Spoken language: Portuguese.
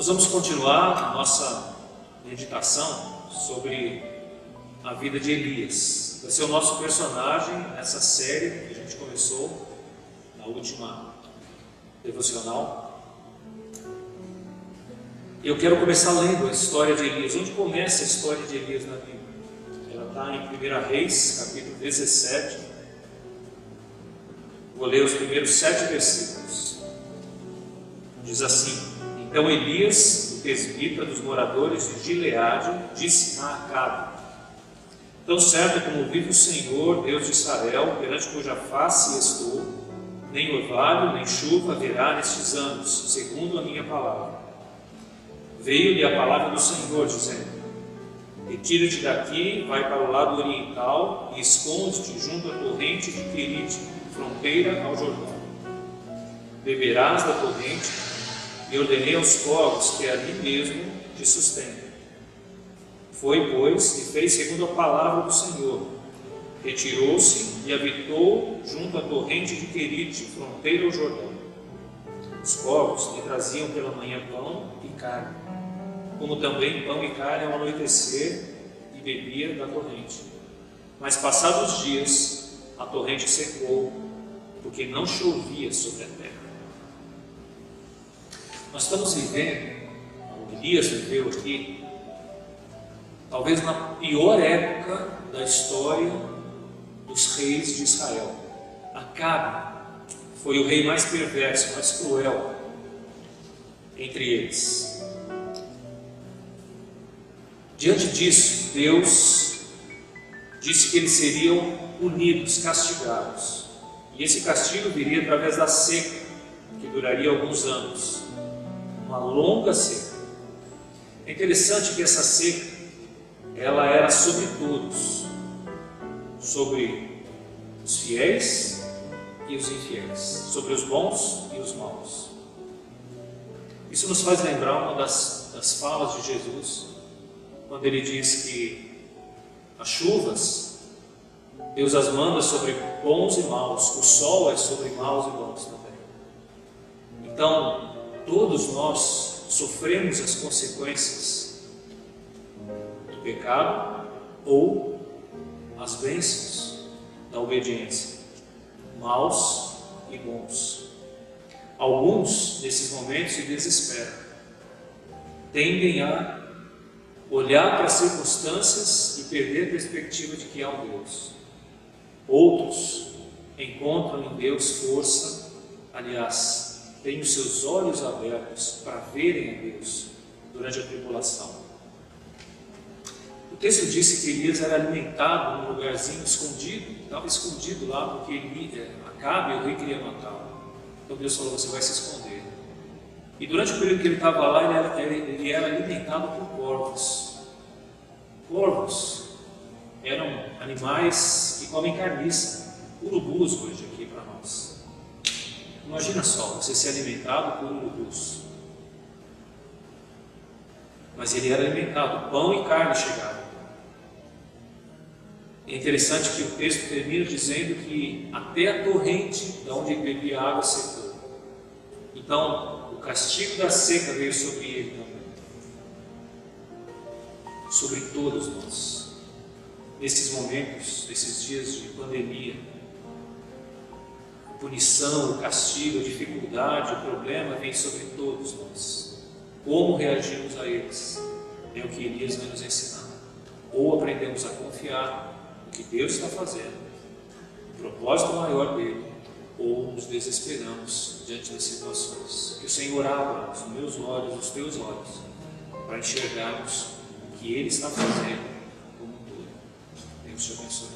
Nós vamos continuar a nossa meditação sobre a vida de Elias. Vai ser o nosso personagem nessa série que a gente começou na última devocional. Eu quero começar lendo a história de Elias. Onde começa a história de Elias na Bíblia? Ela está em 1 Reis, capítulo 17. Vou ler os primeiros sete versículos. Diz assim: então Elias, o presbítero dos moradores de Gileade, disse a Acabe: Tão certo como vive o Senhor, Deus de Israel, perante cuja face estou, nem orvalho, nem chuva haverá nestes anos, segundo a minha palavra. Veio-lhe a palavra do Senhor, dizendo: Retira-te daqui, vai para o lado oriental e esconde-te junto à torrente de Querite, fronteira ao Jordão. Beberás da torrente e ordenei aos povos que ali mesmo te sustentem. Foi, pois, e fez segundo a palavra do Senhor. Retirou-se e habitou junto à torrente de Querite, fronteira ao Jordão. Os povos lhe traziam pela manhã pão e carne, como também pão e carne ao anoitecer, e bebia da torrente. Mas passados os dias, a torrente secou, porque não chovia sobre a terra. Nós estamos vivendo, o Elias viveu aqui, talvez na pior época da história dos reis de Israel. Acabe foi o rei mais perverso, mais cruel entre eles. Diante disso, Deus disse que eles seriam punidos, castigados. E esse castigo viria através da seca, que duraria alguns anos uma longa seca. É interessante que essa seca ela era sobre todos, sobre os fiéis e os infiéis, sobre os bons e os maus. Isso nos faz lembrar uma das, das falas de Jesus, quando ele diz que as chuvas, Deus as manda sobre bons e maus, o sol é sobre maus e bons também. Então, todos nós sofremos as consequências do pecado ou as bênçãos da obediência, maus e bons. Alguns nesses momentos se desesperam, tendem a olhar para as circunstâncias e perder a perspectiva de que há um Deus. Outros encontram em Deus força, aliás, têm os seus olhos abertos para verem a Deus durante a tribulação. O texto disse que Elias era alimentado num lugarzinho escondido, estava escondido lá porque ele, é, Acabe, o rei queria matá-lo. Então Deus falou: Você vai se esconder. E durante o período que ele estava lá, ele era, ele era alimentado por corvos. Corvos eram animais que comem carniça, urubus hoje aqui para nós. Imagina só, você ser alimentado por urubus. Mas ele era alimentado, pão e carne chegavam. É interessante que o texto termina dizendo que até a torrente de onde ele bebia água secou. Então, o castigo da seca veio sobre ele também. Sobre todos nós. Nesses momentos, nesses dias de pandemia, punição, o castigo, a dificuldade, o problema vem sobre todos nós. Como reagimos a eles? É o que Elias vai nos ensinar. Ou aprendemos a confiar no que Deus está fazendo, no propósito maior dele, ou nos desesperamos diante das situações. Que o Senhor abra os meus olhos, os teus olhos, para enxergarmos o que Ele está fazendo como um todo. Deus te abençoe.